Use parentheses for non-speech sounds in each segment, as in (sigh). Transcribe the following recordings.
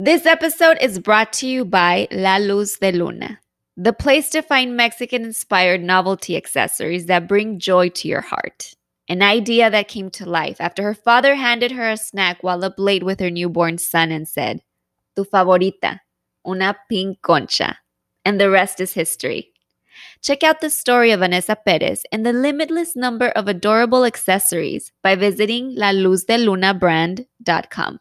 This episode is brought to you by La Luz de Luna, the place to find Mexican inspired novelty accessories that bring joy to your heart. An idea that came to life after her father handed her a snack while up late with her newborn son and said, Tu favorita, una pink concha. And the rest is history. Check out the story of Vanessa Perez and the limitless number of adorable accessories by visiting laluzdelunabrand.com.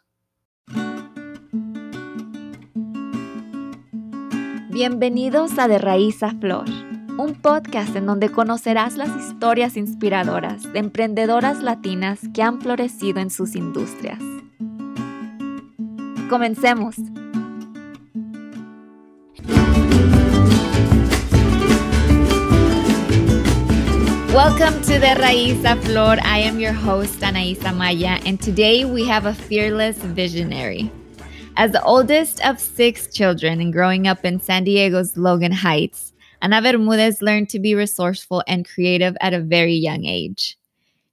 Bienvenidos a De Raíz a Flor, un podcast en donde conocerás las historias inspiradoras de emprendedoras latinas que han florecido en sus industrias. Comencemos. Welcome to the Raíz a Flor. I am your host, Anaísa Maya, and today we have a fearless visionary. As the oldest of six children and growing up in San Diego's Logan Heights, Ana Bermudez learned to be resourceful and creative at a very young age.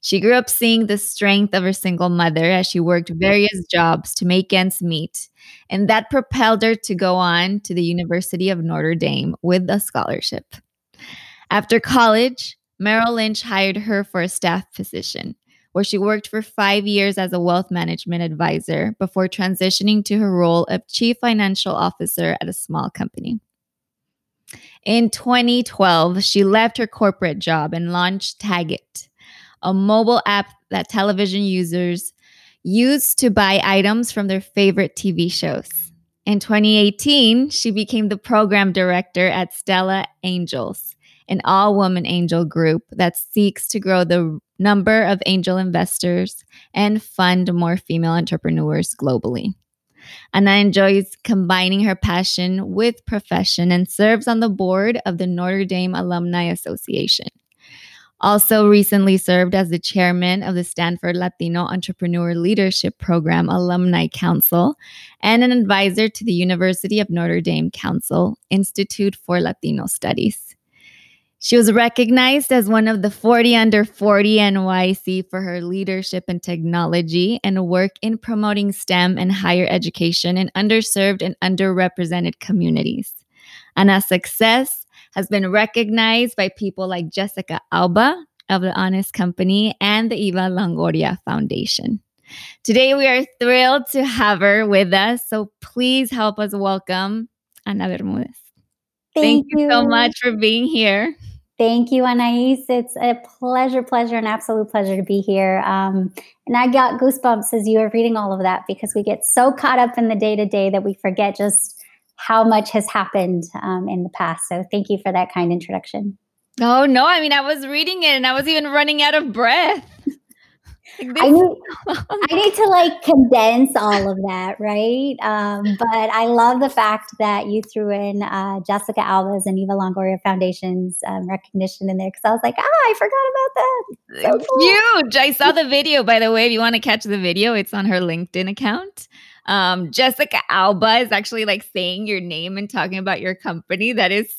She grew up seeing the strength of her single mother as she worked various jobs to make ends meet, and that propelled her to go on to the University of Notre Dame with a scholarship. After college, Merrill Lynch hired her for a staff position, where she worked for five years as a wealth management advisor before transitioning to her role of chief financial officer at a small company. In 2012, she left her corporate job and launched TAGit, a mobile app that television users use to buy items from their favorite TV shows. In 2018, she became the program director at Stella Angels, an all woman angel group that seeks to grow the number of angel investors and fund more female entrepreneurs globally. Ana enjoys combining her passion with profession and serves on the board of the Notre Dame Alumni Association. Also, recently served as the chairman of the Stanford Latino Entrepreneur Leadership Program Alumni Council and an advisor to the University of Notre Dame Council Institute for Latino Studies. She was recognized as one of the 40 under 40 NYC for her leadership in technology and work in promoting STEM and higher education in underserved and underrepresented communities. Ana's success has been recognized by people like Jessica Alba of the Honest Company and the Eva Longoria Foundation. Today, we are thrilled to have her with us. So please help us welcome Ana Bermudez. Thank, Thank you so much for being here. Thank you, Anais. It's a pleasure, pleasure, an absolute pleasure to be here. Um, and I got goosebumps as you were reading all of that because we get so caught up in the day to day that we forget just how much has happened um, in the past. So thank you for that kind introduction. Oh, no. I mean, I was reading it and I was even running out of breath. I need, (laughs) I need to like condense all of that, right? Um, (laughs) but I love the fact that you threw in uh, Jessica Alba's and Eva Longoria Foundation's um, recognition in there because I was like, ah, I forgot about that. So cool. Huge! I saw the video, by the way. If you want to catch the video, it's on her LinkedIn account. Um, Jessica Alba is actually like saying your name and talking about your company. That is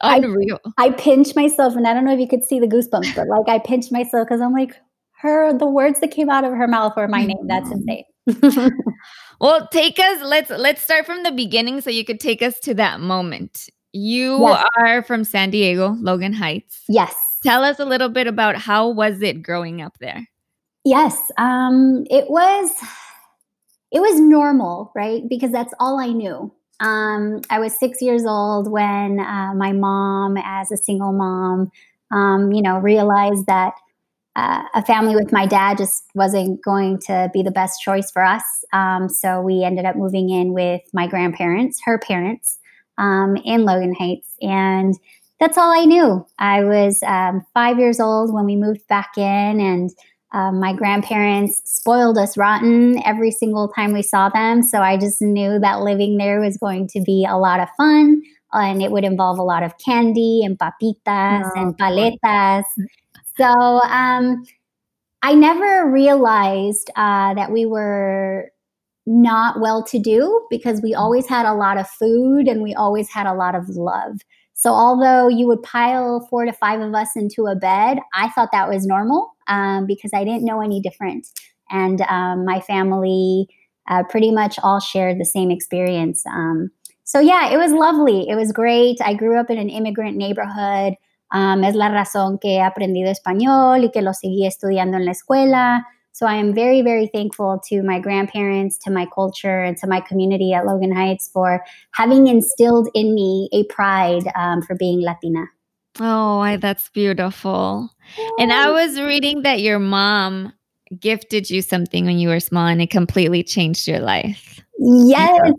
unreal. I, I pinch myself, and I don't know if you could see the goosebumps, but like I pinch myself because I'm like, her the words that came out of her mouth were my name. That's mm-hmm. insane. (laughs) well, take us let's let's start from the beginning so you could take us to that moment. You yes. are from San Diego, Logan Heights. Yes. Tell us a little bit about how was it growing up there? Yes. Um it was it was normal, right? Because that's all I knew. Um, I was six years old when uh, my mom, as a single mom, um, you know, realized that uh, a family with my dad just wasn't going to be the best choice for us. Um, so we ended up moving in with my grandparents, her parents, um, in Logan Heights. And that's all I knew. I was um, five years old when we moved back in, and um, my grandparents spoiled us rotten every single time we saw them. So I just knew that living there was going to be a lot of fun. And it would involve a lot of candy and papitas oh, and paletas. So um, I never realized uh, that we were not well to do because we always had a lot of food and we always had a lot of love. So, although you would pile four to five of us into a bed, I thought that was normal um, because I didn't know any different. And um, my family uh, pretty much all shared the same experience. Um, so yeah, it was lovely. It was great. I grew up in an immigrant neighborhood. Um, es la razón que he aprendido español y que lo seguí estudiando en la escuela. So I am very, very thankful to my grandparents, to my culture, and to my community at Logan Heights for having instilled in me a pride um, for being Latina. Oh, that's beautiful. And I was reading that your mom gifted you something when you were small and it completely changed your life. Yes.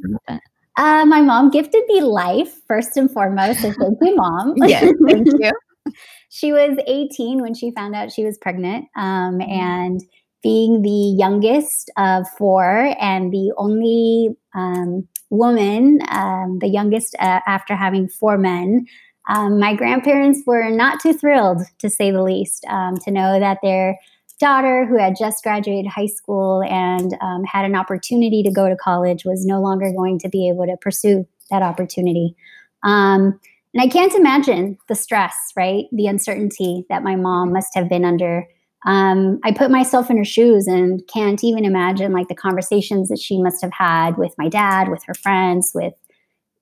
Uh, my mom gifted me life first and foremost. So thank you, mom. (laughs) yes, thank you. (laughs) she was 18 when she found out she was pregnant. Um, mm-hmm. And being the youngest of four and the only um, woman, um, the youngest uh, after having four men, um, my grandparents were not too thrilled, to say the least, um, to know that their daughter, who had just graduated high school and um, had an opportunity to go to college, was no longer going to be able to pursue that opportunity. Um, and I can't imagine the stress, right? The uncertainty that my mom must have been under um, I put myself in her shoes and can't even imagine like the conversations that she must have had with my dad, with her friends, with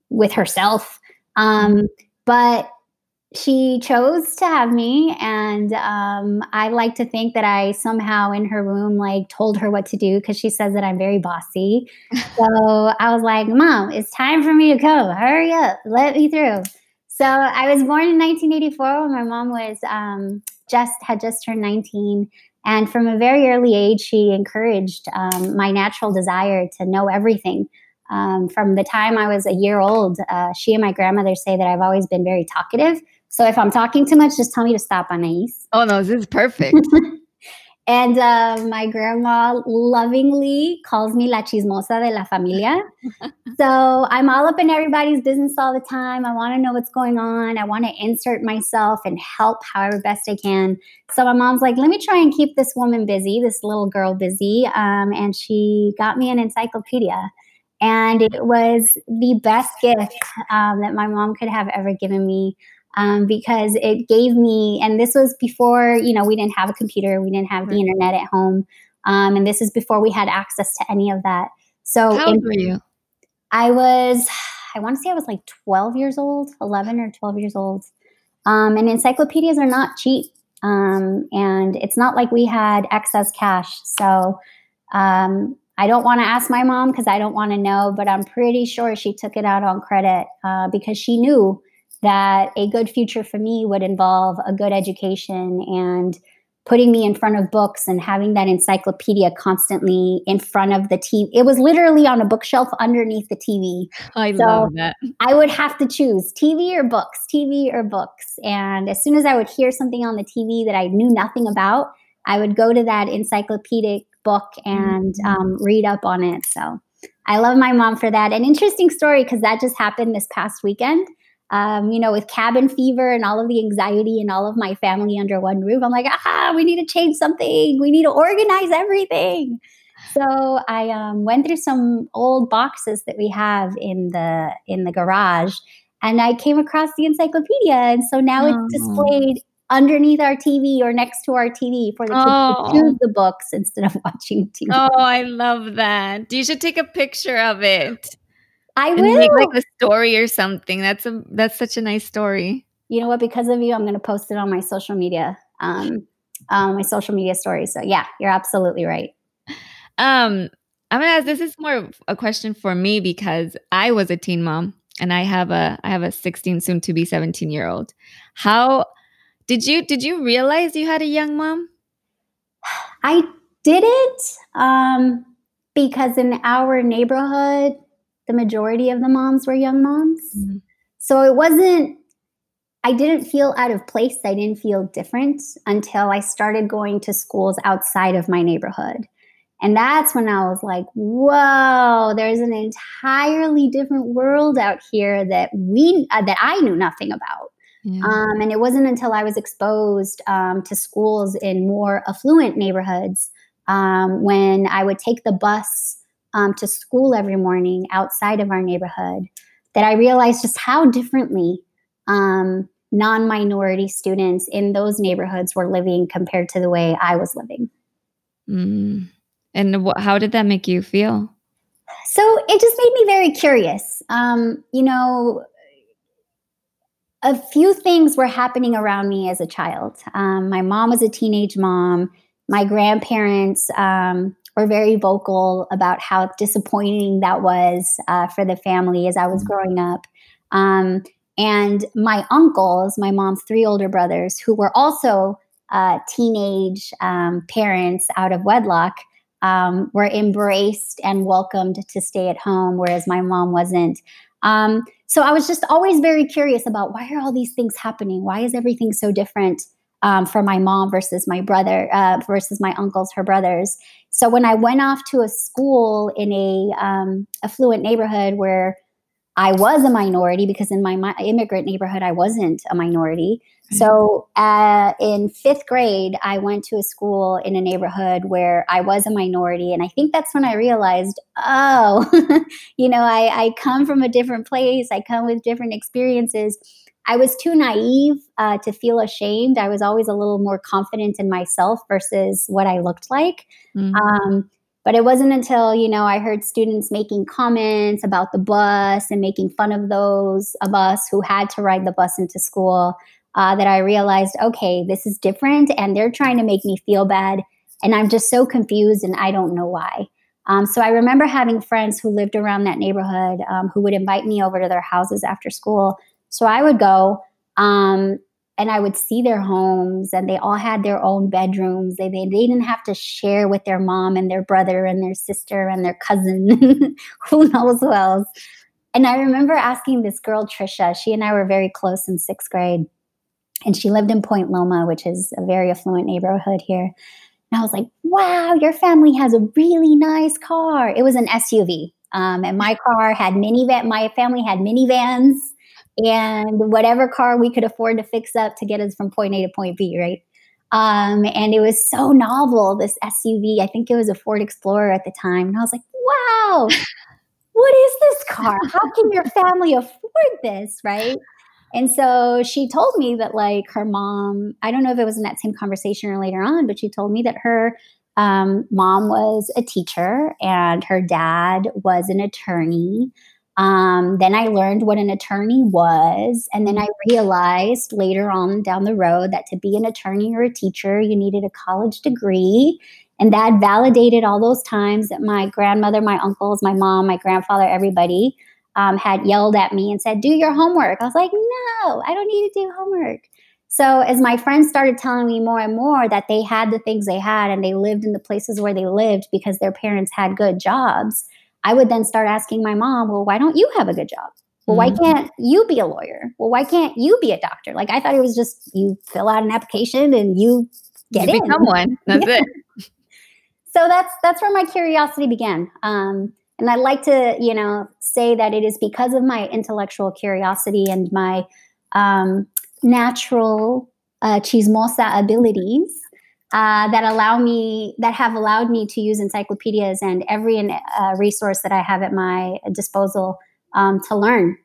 with herself. Um, but she chose to have me, and um, I like to think that I somehow in her womb like told her what to do because she says that I'm very bossy. so I was like, "Mom, it's time for me to go. Hurry up, let me through." So I was born in 1984 when my mom was um, just had just turned 19. And from a very early age, she encouraged um, my natural desire to know everything. Um, from the time I was a year old, uh, she and my grandmother say that I've always been very talkative. So if I'm talking too much, just tell me to stop, Anais. Oh no, this is perfect. (laughs) And uh, my grandma lovingly calls me la chismosa de la familia. (laughs) so I'm all up in everybody's business all the time. I want to know what's going on. I want to insert myself and help however best I can. So my mom's like, let me try and keep this woman busy, this little girl busy. Um, and she got me an encyclopedia. And it was the best gift um, that my mom could have ever given me um, because it gave me, and this was before, you know, we didn't have a computer, we didn't have the internet at home. Um, and this is before we had access to any of that. So, how old were you? I was, I want to say I was like 12 years old, 11 or 12 years old. Um, and encyclopedias are not cheap. Um, and it's not like we had excess cash. So, um, I don't want to ask my mom because I don't want to know, but I'm pretty sure she took it out on credit uh, because she knew that a good future for me would involve a good education and putting me in front of books and having that encyclopedia constantly in front of the TV. It was literally on a bookshelf underneath the TV. I so love that. I would have to choose TV or books, TV or books. And as soon as I would hear something on the TV that I knew nothing about, I would go to that encyclopedic book and mm-hmm. um, read up on it. So I love my mom for that. An interesting story because that just happened this past weekend um, you know, with cabin fever and all of the anxiety and all of my family under one roof, I'm like, ah, we need to change something. We need to organize everything. So I um, went through some old boxes that we have in the in the garage, and I came across the encyclopedia, and so now oh. it's displayed underneath our TV or next to our TV for the kids oh. to choose the books instead of (laughs) watching TV. Oh, I love that. You should take a picture of it. I will make like a story or something. That's a that's such a nice story. You know what? Because of you, I'm going to post it on my social media, um, um, my social media story. So yeah, you're absolutely right. Um, I'm gonna ask. This is more a question for me because I was a teen mom, and I have a I have a 16, soon to be 17 year old. How did you did you realize you had a young mom? I didn't, um, because in our neighborhood, the majority of the moms were young moms. Mm-hmm. So it wasn't, I didn't feel out of place. I didn't feel different until I started going to schools outside of my neighborhood. And that's when I was like, whoa, there's an entirely different world out here that we, uh, that I knew nothing about. Yeah. Um, and it wasn't until I was exposed um, to schools in more affluent neighborhoods um, when I would take the bus um, to school every morning outside of our neighborhood that I realized just how differently um, non minority students in those neighborhoods were living compared to the way I was living. Mm. And wh- how did that make you feel? So it just made me very curious. Um, you know, a few things were happening around me as a child. Um, my mom was a teenage mom. My grandparents um, were very vocal about how disappointing that was uh, for the family as I was mm-hmm. growing up. Um, and my uncles, my mom's three older brothers, who were also uh, teenage um, parents out of wedlock, um, were embraced and welcomed to stay at home, whereas my mom wasn't. Um, so I was just always very curious about why are all these things happening? Why is everything so different um, for my mom versus my brother uh, versus my uncles, her brothers? So when I went off to a school in a um, affluent neighborhood where I was a minority because in my, my immigrant neighborhood I wasn't a minority. So uh, in fifth grade, I went to a school in a neighborhood where I was a minority. And I think that's when I realized, oh, (laughs) you know, I, I, come from a different place, I come with different experiences. I was too naive uh, to feel ashamed. I was always a little more confident in myself versus what I looked like. Mm-hmm. Um, but it wasn't until, you know, I heard students making comments about the bus and making fun of those of us who had to ride the bus into school uh, that I realized, okay, this is different and they're trying to make me feel bad. And I'm just so confused and I don't know why. Um, so I remember having friends who lived around that neighborhood um, who would invite me over to their houses after school. So I would go um, and I would see their homes and they all had their own bedrooms. They, they, they didn't have to share with their mom and their brother and their sister and their cousin, (laughs) who knows who else. And I remember asking this girl, Trisha, she and I were very close in sixth grade and she lived in Point Loma, which is a very affluent neighborhood here. And I was like, wow, your family has a really nice car. It was an SUV. Um, and my car had minivan, my family had minivans and whatever car we could afford to fix up to get us from point A to point B, right? Um, and it was so novel, this SUV. I think it was a Ford Explorer at the time. And I was like, wow, (laughs) what is this car? How can your family afford this, right? And so she told me that, like, her mom, I don't know if it was in that same conversation or later on, but she told me that her um, mom was a teacher and her dad was an attorney. Um, then I learned what an attorney was. And then I realized later on down the road that to be an attorney or a teacher, you needed a college degree. And that validated all those times that my grandmother, my uncles, my mom, my grandfather, everybody um, had yelled at me and said, Do your homework. I was like, No, I don't need to do homework. So, as my friends started telling me more and more that they had the things they had and they lived in the places where they lived because their parents had good jobs, I would then start asking my mom, Well, why don't you have a good job? Well, why mm-hmm. can't you be a lawyer? Well, why can't you be a doctor? Like, I thought it was just you fill out an application and you get you in. Become one. (laughs) That's yeah. it. So that's that's where my curiosity began. Um, and I like to, you know, say that it is because of my intellectual curiosity and my um, natural uh, chismosa abilities uh, that allow me, that have allowed me to use encyclopedias and every uh, resource that I have at my disposal um, to learn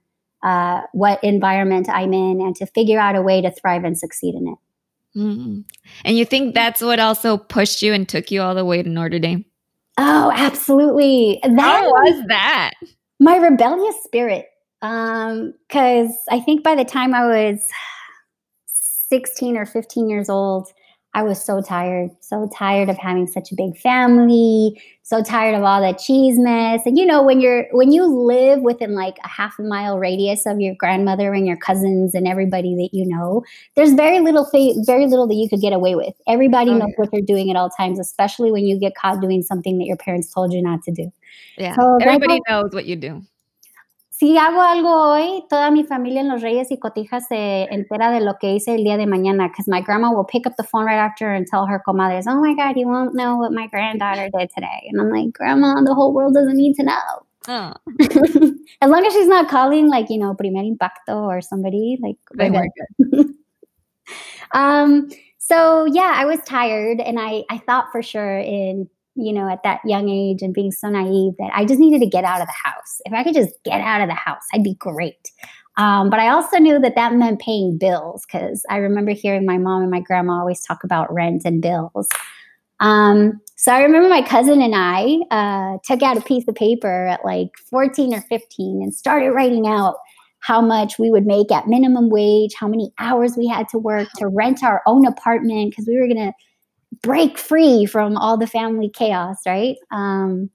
uh, what environment I'm in and to figure out a way to thrive and succeed in it. Mm-hmm. And you think that's what also pushed you and took you all the way to Notre Dame? Oh, absolutely. That How was that? My rebellious spirit. Um, because I think by the time I was 16 or 15 years old, I was so tired, so tired of having such a big family, so tired of all that chismes. And you know, when you're when you live within like a half a mile radius of your grandmother and your cousins and everybody that you know, there's very little thing, very little that you could get away with. Everybody oh, knows yeah. what they're doing at all times, especially when you get caught doing something that your parents told you not to do. Yeah, so everybody knows what you do. Si hago algo hoy, toda mi familia en Los Reyes y Cotijas se entera de lo que hice el día de mañana because my grandma will pick up the phone right after and tell her comadres, oh my God, you won't know what my granddaughter did today. And I'm like, Grandma, the whole world doesn't need to know. Oh. (laughs) as long as she's not calling like, you know, Primer Impacto or somebody, like, we're good. (laughs) um, so yeah, I was tired and I, I thought for sure in you know, at that young age and being so naive that I just needed to get out of the house. If I could just get out of the house, I'd be great. Um, but I also knew that that meant paying bills because I remember hearing my mom and my grandma always talk about rent and bills. Um, so I remember my cousin and I uh, took out a piece of paper at like 14 or 15 and started writing out how much we would make at minimum wage, how many hours we had to work to rent our own apartment because we were going to break free from all the family chaos, right? Um,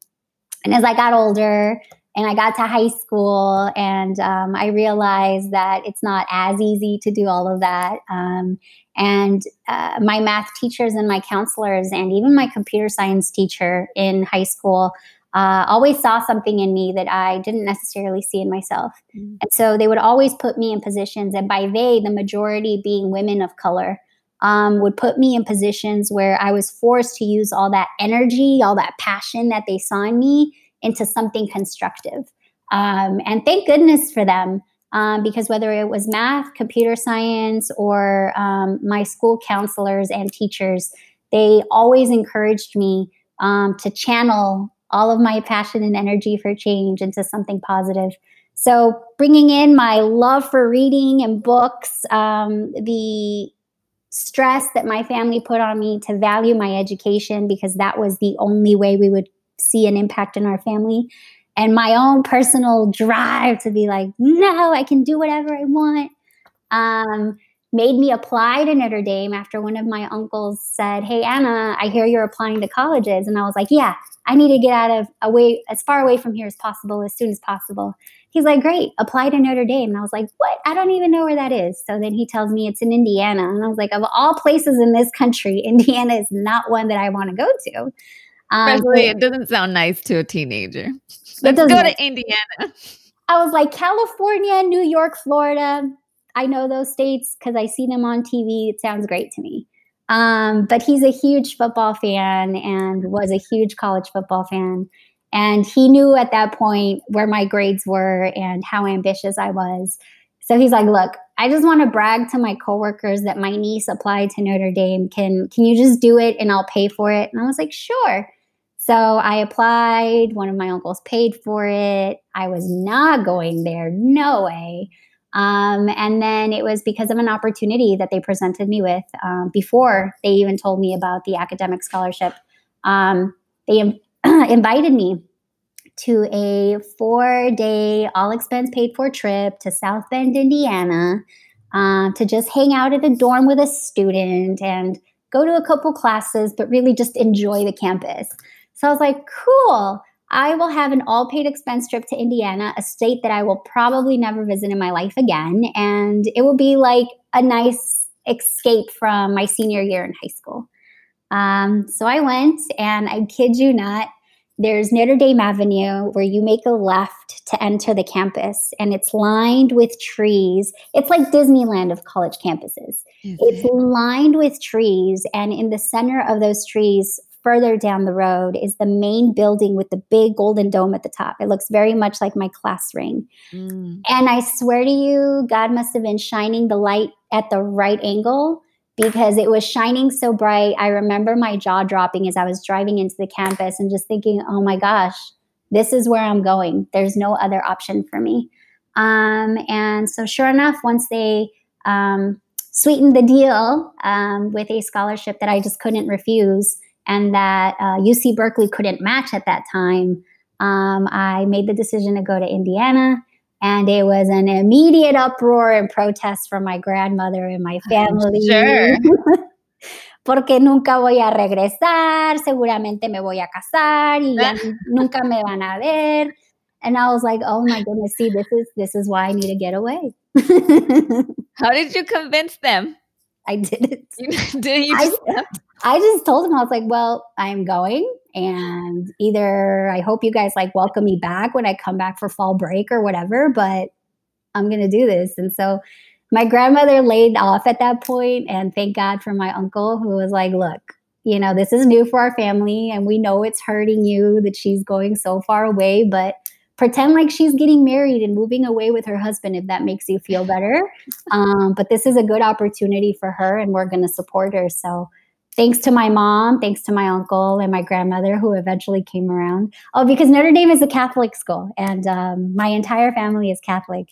and as I got older and I got to high school, and um, I realized that it's not as easy to do all of that. Um, and uh, my math teachers and my counselors, and even my computer science teacher in high school, uh, always saw something in me that I didn't necessarily see in myself. Mm-hmm. And so they would always put me in positions, and by they, the majority being women of color, um, would put me in positions where I was forced to use all that energy, all that passion that they saw in me into something constructive. Um, and thank goodness for them. Um, because whether it was math, computer science, or um, my school counselors and teachers, they always encouraged me um, to channel all of my passion and energy for change into something positive. So, bringing in my love for reading and books, um, the stress that my family put on me to value my education because that was the only way we would see an impact in our family, and my own personal drive to be like, no, I can do whatever I want. Um, made me apply to Notre Dame after one of my uncles said, Hey, Ana, I hear you're applying to colleges. And I was like, Yeah, I need to get out of away as far away from here as possible, as soon as possible. He's like, Great, apply to Notre Dame. And I was like, What? I don't even know where that is. So then he tells me it's in Indiana. And I was like, Of all places in this country, (laughs) Indiana is not one that I want to go to. Um, Especially, it doesn't sound nice to a teenager. Let's go to Indiana. I was like, California, New York, Florida I know those states because I see them on TV. It sounds great to me. Um, but he's a huge football fan and was a huge college football fan. And he knew at that point where my grades were and how ambitious I was. So he's like, look, I just want to brag to my coworkers that my niece applied to Notre Dame. Can can you just do it and I'll pay for it? And I was like, sure. So I applied. One of my uncles paid for it. I was not going there. No way. Um, and then it was because of an opportunity that they presented me with um, before they even told me about the academic scholarship. Um, they Im- (clears throat) invited me to a four day, all expense paid for trip to South Bend, Indiana, uh, to just hang out at a dorm with a student and go to a couple classes, but really just enjoy the campus. So I was like, cool. I will have an all paid expense trip to Indiana, a state that I will probably never visit in my life again. And it will be like a nice escape from my senior year in high school. Um, so I went, and I kid you not, there's Notre Dame Avenue where you make a left to enter the campus, and it's lined with trees. It's like Disneyland of college campuses. Mm-hmm. It's lined with trees, and in the center of those trees, further down the road is the main building with the big golden dome at the top. It looks very much like my class ring. Mm. And I swear to you, God must have been shining the light at the right angle because it was shining so bright. I remember my jaw dropping as I was driving into the campus and just thinking, oh my gosh, this is where I'm going. There's no other option for me. Um, and so, sure enough, once they um, sweetened the deal um, with a scholarship that I just couldn't refuse, and that uh, UC Berkeley couldn't match at that time, um, I made the decision to go to Indiana. And it was an immediate uproar and protest from my grandmother and my (laughs) family. Sure. (laughs) Porque nunca voy a regresar, seguramente me voy a casar y ya (laughs) nunca me van a ver. And I was like, oh my goodness, see, this is this is why I need to get away. How did you convince them? I didn't. did you just I, I just told him, I was like, well, I'm going. And either I hope you guys like welcome me back when I come back for fall break or whatever, but I'm going to do this. And so my grandmother laid off at that point, And thank God for my uncle who was like, look, you know, this is new for our family. And we know it's hurting you that she's going so far away, but pretend like she's getting married and moving away with her husband if that makes you feel better. (laughs) Um, but this is a good opportunity for her, and we're going to support her. So thanks to my mom, thanks to my uncle and my grandmother who eventually came around. Oh, because Notre Dame is a Catholic school, and um, my entire family is Catholic.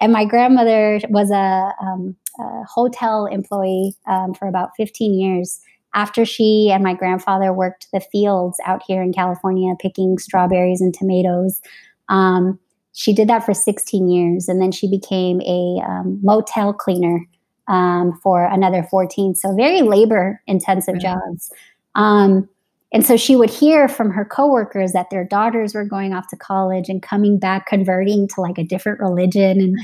And my grandmother was a, um, a hotel employee um, for about 15 years after she and my grandfather worked the fields out here in California, picking strawberries and tomatoes, um, she did that for 16 years. And then she became a um, motel cleaner um, for another 14. So, very labor intensive jobs. Um, and so she would hear from her coworkers that their daughters were going off to college and coming back, converting to like a different religion. And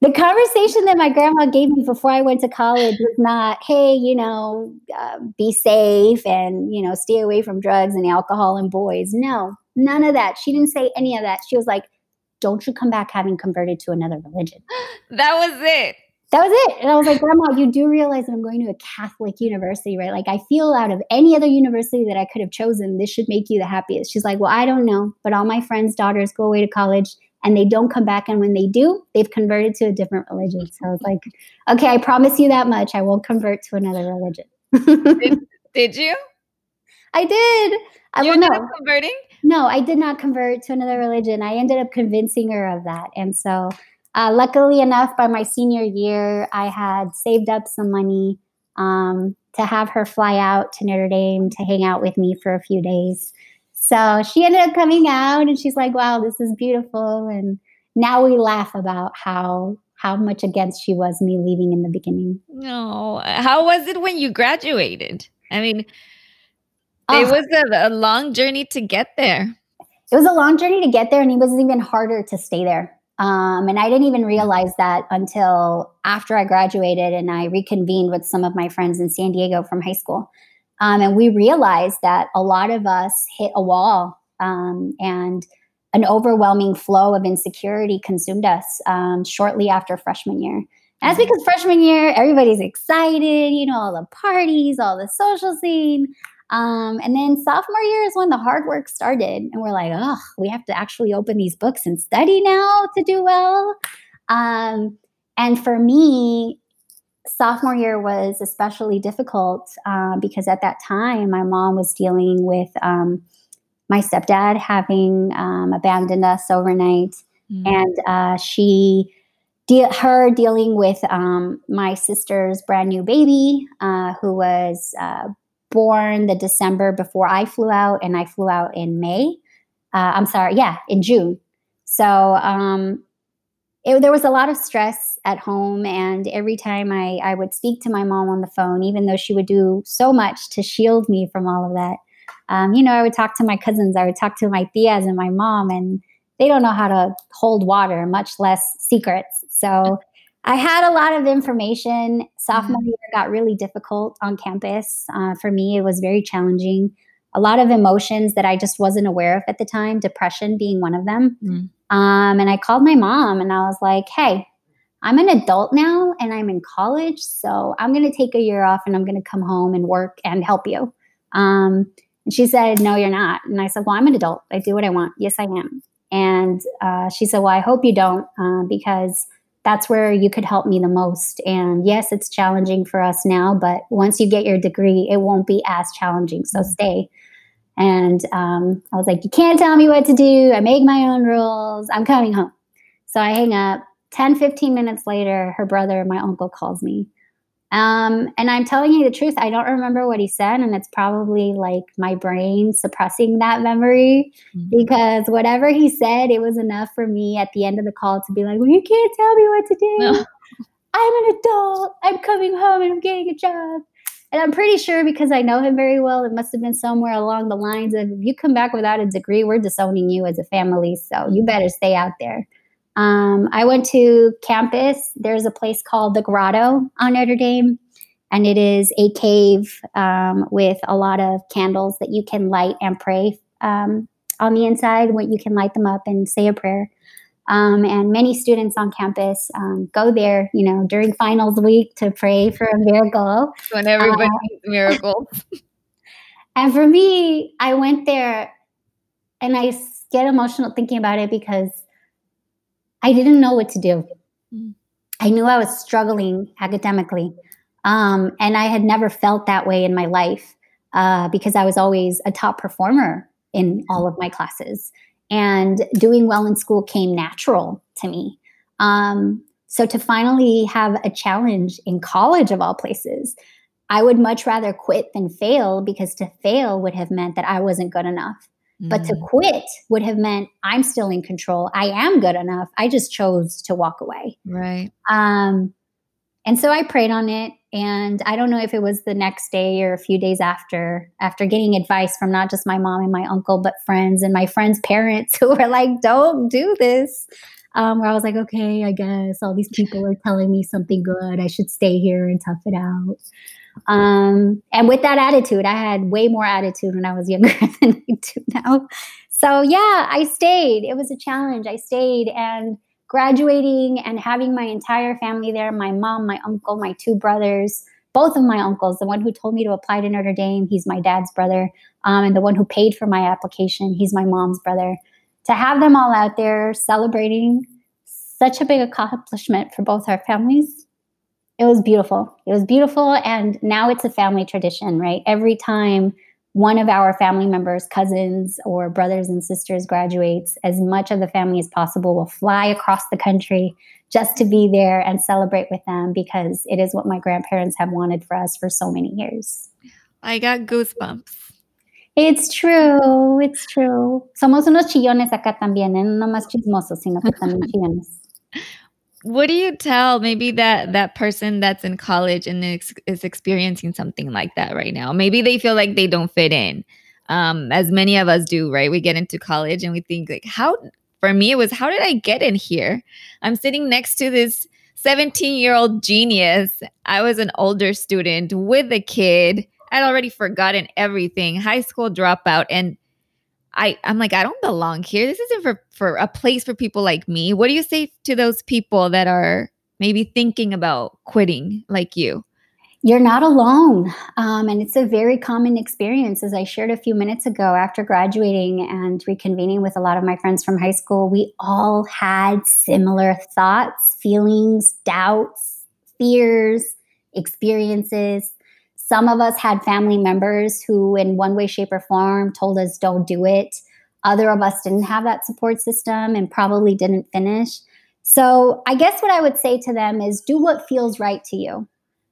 the conversation that my grandma gave me before I went to college was not, hey, you know, uh, be safe and, you know, stay away from drugs and alcohol and boys. No, none of that. She didn't say any of that. She was like, don't you come back having converted to another religion. That was it. That was it. And I was like, Grandma, you do realize that I'm going to a Catholic university, right? Like, I feel out of any other university that I could have chosen, this should make you the happiest. She's like, Well, I don't know, but all my friends' daughters go away to college and they don't come back. And when they do, they've converted to a different religion. So I was like, okay, I promise you that much. I won't convert to another religion. did, (laughs) did, you? I did. I you ended up converting? No, I did not convert to another religion. I ended up convincing her of that. And so, uh, luckily enough, by my senior year, I had saved up some money um, to have her fly out to Notre Dame to hang out with me for a few days. So she ended up coming out and she's like, wow, this is beautiful. And now we laugh about how how much against she was me leaving in the beginning. No. How was it when you graduated? I mean, it was a, a, long journey to get there. It was a long journey to get there, and it was even harder to stay there. Um, and I didn't even realize that until after I graduated and I reconvened with some of my friends in San Diego from high school. Um, and we realized that a lot of us hit a wall um, and an overwhelming flow of insecurity consumed us um, shortly after freshman year. And that's mm-hmm. because freshman year, everybody's excited, you know, all the parties, all the social scene. Um, and then sophomore year is when the hard work started. And we're like, oh, we have to actually open these books and study now to do well. Um, and for me, sophomore year was especially difficult uh, because at that time my mom was dealing with um, my stepdad having um, abandoned us overnight mm. and uh, she de- her dealing with um, my sister's brand new baby uh, who was uh, born the december before i flew out and i flew out in may. Uh, i'm sorry yeah in june. So um, it, there was a lot of stress at home and every time I, I would speak to my mom on the phone even though she would do so much to shield me from all of that um, you know i would talk to my cousins i would talk to my tias and my mom and they don't know how to hold water much less secrets. So i had a lot of information sophomore mm-hmm. year got really difficult on campus uh, for me it was very challenging a lot of emotions that i just wasn't aware of at the time depression being one of them mm-hmm um, and I called my mom and I was like, hey, I'm an adult now and I'm in college. So I'm going to take a year off and I'm going to come home and work and help you. Um, and she said, no, you're not. And I said, well, I'm an adult. I do what I want. Yes, I am. And uh, she said, well, I hope you don't uh, because that's where you could help me the most. And yes, it's challenging for us now, but once you get your degree, it won't be as challenging. So mm-hmm. stay. And um, I was like, you can't tell me what to do. I make my own rules. I'm coming home. So I hang up. 10, 15 minutes later, her brother, my uncle, calls me. Um, and I'm telling you the truth, I don't remember what he said. And it's probably like my brain suppressing that memory mm-hmm. because whatever he said, it was enough for me at the end of the call to be like, well, you can't tell me what to do. No. I'm an adult. I'm coming home and I'm getting a job. And I'm pretty sure because I know him very well, it must have been somewhere along the lines of if you come back without a degree, we're disowning you as a family. So you better stay out there. Um, I went to campus. There's a place called the Grotto on Notre Dame, and it is a cave um, with a lot of candles that you can light and pray um, on the inside. When you can light them up and say a prayer. Um, and many students on campus um, go there, you know, during finals week to pray for a miracle. When everybody needs miracles. (laughs) and for me, I went there and I get emotional thinking about it because I didn't know what to do. Mm. I knew I was struggling academically. Um, and I had never felt that way in my life uh, because I was always a top performer in all of my classes and doing well in school came natural to me. Um, so to finally have a challenge in college of all places, I would much rather quit than fail because to fail would have meant that I wasn't good enough. But to mm. quit would have meant I'm still in control. I am good enough. I just chose to walk away. Right. Um, and so I prayed on it. And I don't know if it was the next day or a few days after, after getting advice from not just my mom and my uncle, but friends and my friends' parents (laughs) who were like, don't do this. Um, where I was like, okay, I guess all these people are telling me something good. I should stay here and tough it out. Um, and with that attitude, I had way more attitude when I was younger (laughs) than I do now. So yeah, I stayed. It was a challenge. I stayed and graduating and having my entire family there my mom, my uncle, my two brothers, both of my uncles, the one who told me to apply to Notre Dame, he's my dad's brother, um, and the one who paid for my application, he's my mom's brother. To have them all out there celebrating such a big accomplishment for both our families, it was beautiful. It was beautiful. And now it's a family tradition, right? Every time one of our family members, cousins, or brothers and sisters graduates, as much of the family as possible will fly across the country just to be there and celebrate with them because it is what my grandparents have wanted for us for so many years. I got goosebumps. It's true, it's true. Somos unos chillones acá también, ¿eh? no más chismosos, sino que también (laughs) chillones what do you tell maybe that that person that's in college and is, is experiencing something like that right now? Maybe they feel like they don't fit in um, as many of us do right? We get into college and we think like how for me it was how did i get in here? I'm sitting next to this 17 year old genius. I was an older student with a kid. I'd already forgotten everything high school dropout and I I'm like I don't belong here. This isn't for for a place for people like me. What do you say to those people that are maybe thinking about quitting like you? You're not alone. Um, and it's a very common experience. As I shared a few minutes ago, after graduating and reconvening with a lot of my friends from high school, we all had similar thoughts, feelings, doubts, fears, experiences. Some of us had family members who, in one way, shape, or form, told us, don't do it. Other of us didn't have that support system and probably didn't finish. So, I guess what I would say to them is do what feels right to you.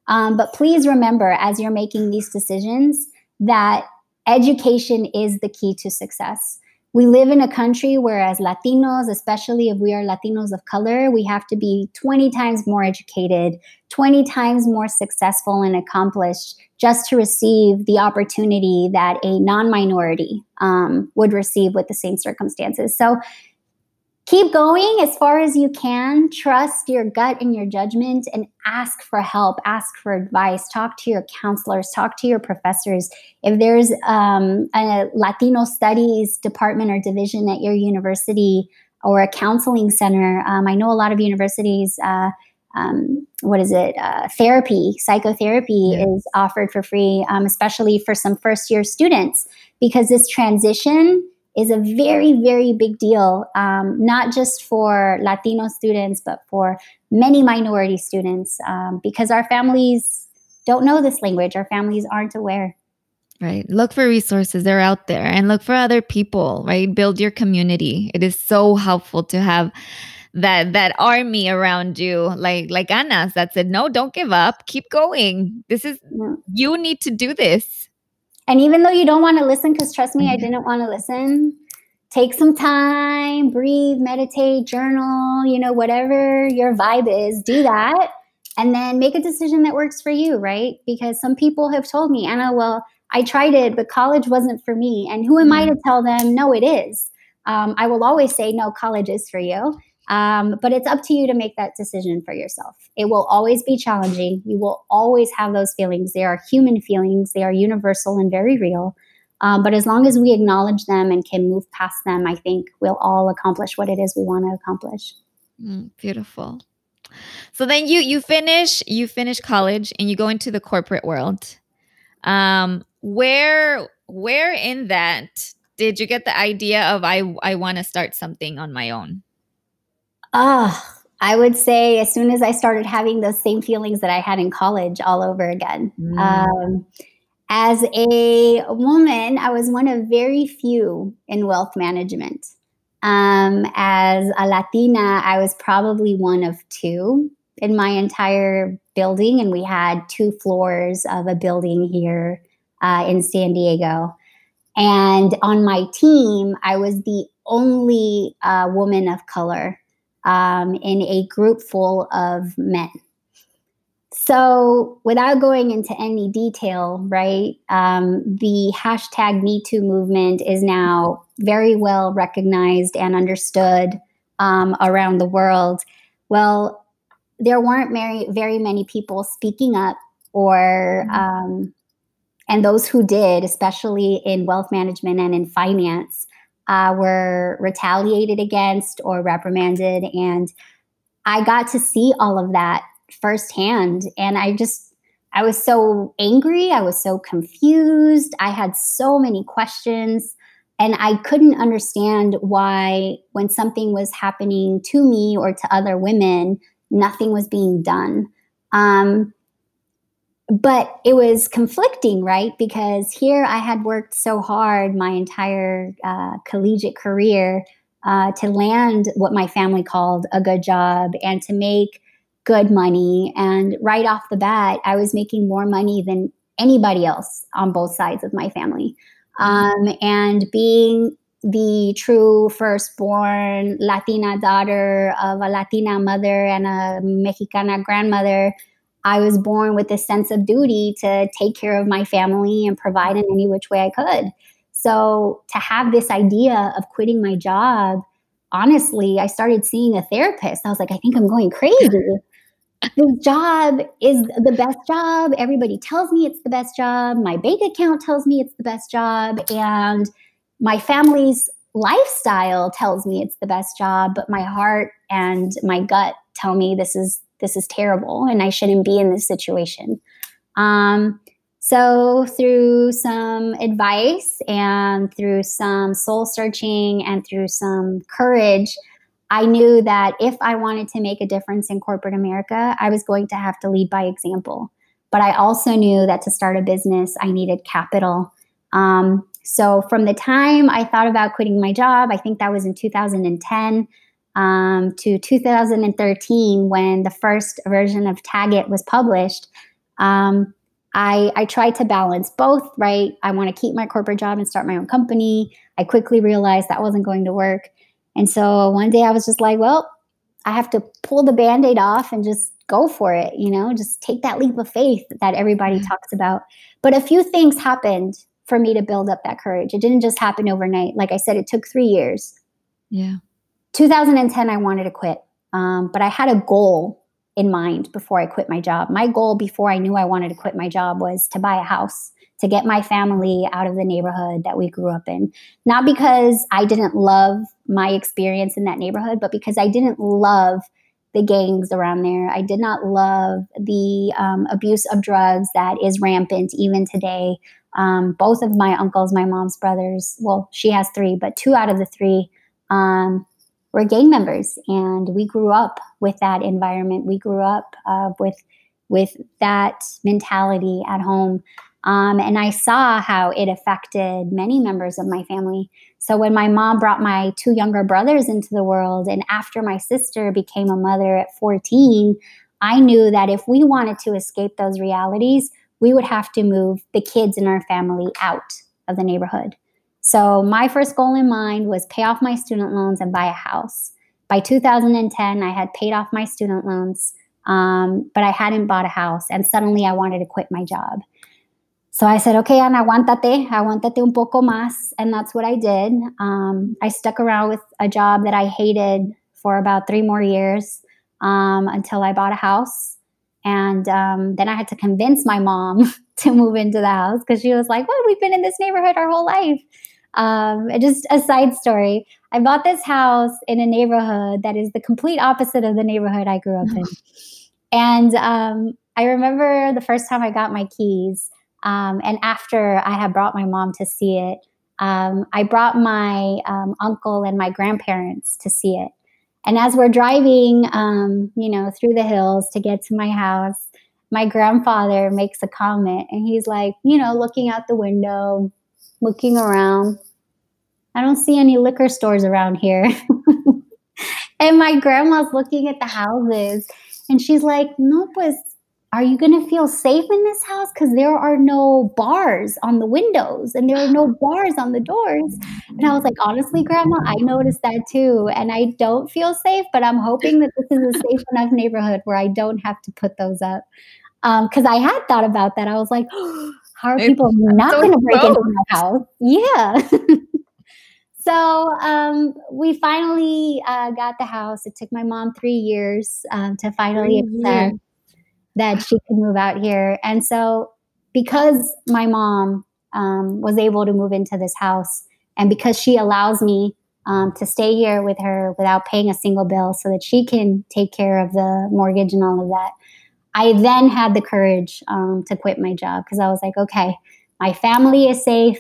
Um, but please remember, as you're making these decisions, that education is the key to success we live in a country where as latinos especially if we are latinos of color we have to be 20 times more educated 20 times more successful and accomplished just to receive the opportunity that a non-minority um, would receive with the same circumstances. So keep going as far as you can. Trust your gut and your judgment and ask for help, ask for advice, talk to your counselors, talk to your professors. If there's um, a Latino studies department or division at your university or a counseling center, um, I know a lot of universities. Uh, um, what is it? Uh, therapy, psychotherapy yeah. is offered for free, um, especially for some first year students, because this transition is a very, very big deal, um, not just for Latino students, but for many minority students, um, because our families don't know this language. Our families aren't aware. Right. Look for resources. They're out there and look for other people, right? Build your community. It is so helpful to have that that army around you like like Ana's that said no don't give up keep going this is yeah. you need to do this and even though you don't want to listen, because trust me, I mm-hmm. didn't want to listen, take some time, breathe, meditate, journal, you know, whatever your vibe is, do that. And then make a decision that works for you, right? Because some people have told me, Ana, well, I tried it, but college wasn't for me. And who am I mm. to tell them, no, it is? Um, I will always say, no, college is for you. Um, but it's up to you to make that decision for yourself. It will always be challenging. You will always have those feelings. They are human feelings, they are universal and very real. Um, but as long as we acknowledge them and can move past them, I think we'll all accomplish what it is we want to accomplish. Mm, beautiful. So then you you finish you finish college and you go into the corporate world. Um, where where in that did you get the idea of I I want to start something on my own? Ah, I would say as soon as I started having those same feelings that I had in college all over again. Mm. Um, as a woman, I was one of very few in wealth management. Um, as a Latina, I was probably one of two. in my entire building, and we had two floors of a building here uh, in San Diego. And on my team, I was the only uh, woman of color um, in a group full of men. So, without going into any detail, right, um, the hashtag MeToo movement is now very well recognized and understood um, around the world. Well, there weren't very, very many people speaking up, or mm-hmm. um, and those who did, especially in wealth management and in finance, uh, were retaliated against or reprimanded. And I got to see all of that firsthand. And I just, I was so angry. I was so confused. I had so many questions. And I couldn't understand why, when something was happening to me or to other women, nothing was being done. Um, but it was conflicting, right? Because here I had worked so hard my entire uh, collegiate career uh, to land what my family called a good job and to make good money. And right off the bat, I was making more money than anybody else on both sides of my family. Um, and being the true firstborn Latina daughter of a Latina mother and a Mexicana grandmother, I was born with this sense of duty to take care of my family and provide in any which way I could. So to have this idea of quitting my job, honestly, I started seeing a therapist. I was like, I think I'm going crazy. (laughs) this job is the best job. Everybody tells me it's the best job. My bank account tells me it's the best job. And my family's lifestyle tells me it's the best job. But my heart and my gut tell me this is this is terrible and I shouldn't be in this situation. Um, so, through some advice and through some soul searching and through some courage, I knew that if I wanted to make a difference in corporate America, I was going to have to lead by example. But I also knew that to start a business, I needed capital. Um, so, from the time I thought about quitting my job, I think that was in 2010 um, to 2013 when the first version of TAGit was published. Um, I, I tried to balance both, right? I want to keep my corporate job and start my own company. I quickly realized that wasn't going to work. And so one day I was just like, well, I have to pull the band aid off and just go for it, you know, just take that leap of faith that everybody mm-hmm. talks about. But a few things happened for me to build up that courage. It didn't just happen overnight. Like I said, it took three years. Yeah. 2010, I wanted to quit, um, but I had a goal in mind before I quit my job. My goal before I knew I wanted to quit my job was to buy a house to get my family out of the neighborhood that we grew up in. Not because I didn't love my experience in that neighborhood, but because I didn't love the gangs around there. I did not love the um, abuse of drugs that is rampant even today. Um, both of my uncles, my mom's brothers, well, she has three, but two out of the three um, were gang members, and we grew up with that environment. We grew up uh, with with that mentality at home. Um, and I saw how it affected many members of my family. So when my mom brought my two younger brothers into the world, and after my sister became a mother at 14, I knew that if we wanted to escape those realities, we would have to move the kids in our family out of the neighborhood. So my first goal in mind was pay off my student loans and buy a house. By 2010, I had paid off my student loans, um, but I hadn't bought a house. And suddenly I wanted to quit my job. So I said, okay, Ana, aguántate, aguántate un poco más. And that's what I did. Um, I stuck around with a job that I hated for about three more years um, until I bought a house. And um, then I had to convince my mom (laughs) to move into the house because she was like, well, we've been in this neighborhood our whole life. Um, just a side story. I bought this house in a neighborhood that is the complete opposite of the neighborhood I grew up in. (laughs) And um, I remember the first time I got my keys, um, and after I had brought my mom to see it, um, I brought my um, uncle and my grandparents to see it. And as we're driving, um, you know, through the hills to get to my house, my grandfather makes a comment, and he's like, you know, looking out the window, looking around. I don't see any liquor stores around here. (laughs) and my grandma's looking at the houses And she's like, no, pues, are you going to feel safe in this house? Because there are no bars on the windows and there are no (gasps) bars on the doors. And I was like, honestly, Grandma, I noticed that too. And I don't feel safe, but I'm hoping that this is a safe (laughs) enough neighborhood where I don't have to put those up. Because um, I had thought about that. I was like, (gasps) how are people not going to break into my house? Yeah. (laughs) so um, we finally uh, got the house. It took my mom three years um, to finally accept that she could move out here. And so, because my mom um, was able to move into this house, and because she allows me um, to stay here with her without paying a single bill so that she can take care of the mortgage and all of that, I then had the courage um, to quit my job because I was like, okay, my family is safe.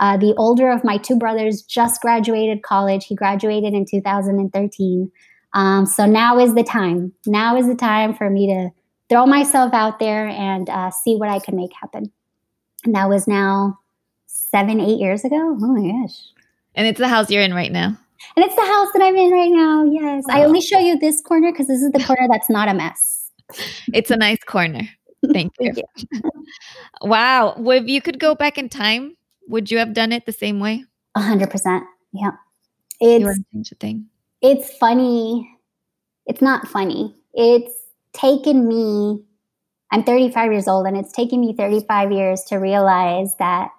Uh, the older of my two brothers just graduated college. He graduated in 2013. Um, so now is the time. Now is the time for me to throw myself out there and uh, see what I can make happen. And that was now seven, eight years ago. Oh my gosh. And it's the house you're in right now. And it's the house that I'm in right now. Yes. Oh. I only show you this corner because this is the corner that's not a mess. It's a nice corner. Thank you. (laughs) Thank you. (laughs) wow. Well, if you could go back in time, would you have done it the same way? A hundred percent. Yeah. It's, change a thing. It's funny. It's not funny. It's taken me, I'm 35 years old, and it's taken me 35 years to realize that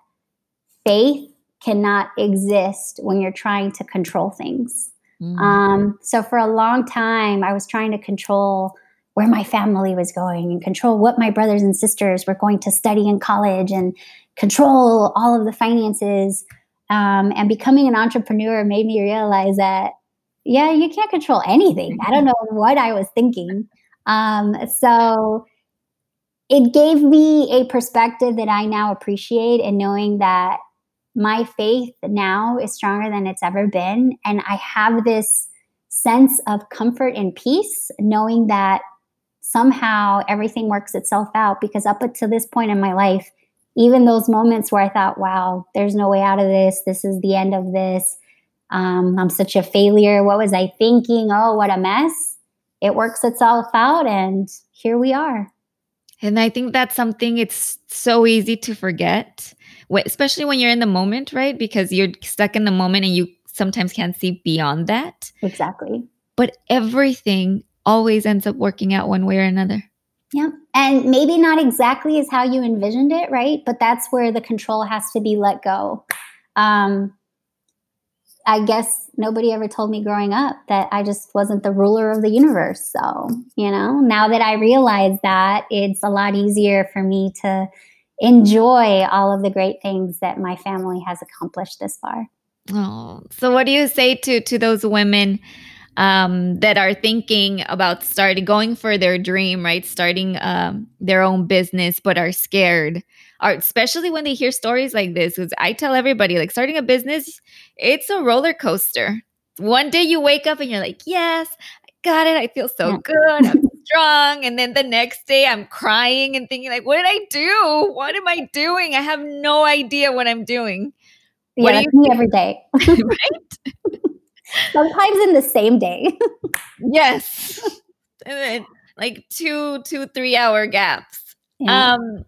faith cannot exist when you're trying to control things. Mm. Um, so for a long time, I was trying to control where my family was going and control what my brothers and sisters were going to study in college and control all of the finances. Um, and becoming an entrepreneur made me realize that, yeah, you can't control anything. I don't know what I was thinking. Um, so it gave me a perspective that I now appreciate and knowing that my faith now is stronger than it's ever been. And I have this sense of comfort and peace knowing that somehow everything works itself out because up to this point in my life, even those moments where I thought, wow, there's no way out of this, this is the end of this, um, I'm such a failure, what was I thinking? Oh, what a mess. It works itself out and here we are. And i think that's something it's so easy to forget especially when you're in the moment right? Because you're stuck in the moment and you sometimes can't see beyond that. Exactly. But everything always ends up working out one way or another. Yeah and maybe not exactly as how you envisioned it right but that's where the control has to be let go um, I guess nobody ever told me growing up that I just wasn't the ruler of the universe. So, you know, now that I realize that, it's a lot easier for me to enjoy all of the great things that my family has accomplished this far. Oh, so what do you say to to those women um, that are thinking about starting going for their dream, right? Starting um, their own business, but are scared. Are especially when they hear stories like this because i tell everybody like starting a business it's a roller coaster. One day you wake up and you're like yes i got it. I feel so yeah. good. I'm (laughs) strong. And then the next day i'm crying and thinking like what did i do? What am i doing? I have no idea what i'm doing. Yeah, what that's me every day. (laughs) Right (laughs) sometimes in the same day (laughs) yes and then like two two three hour gaps yeah. um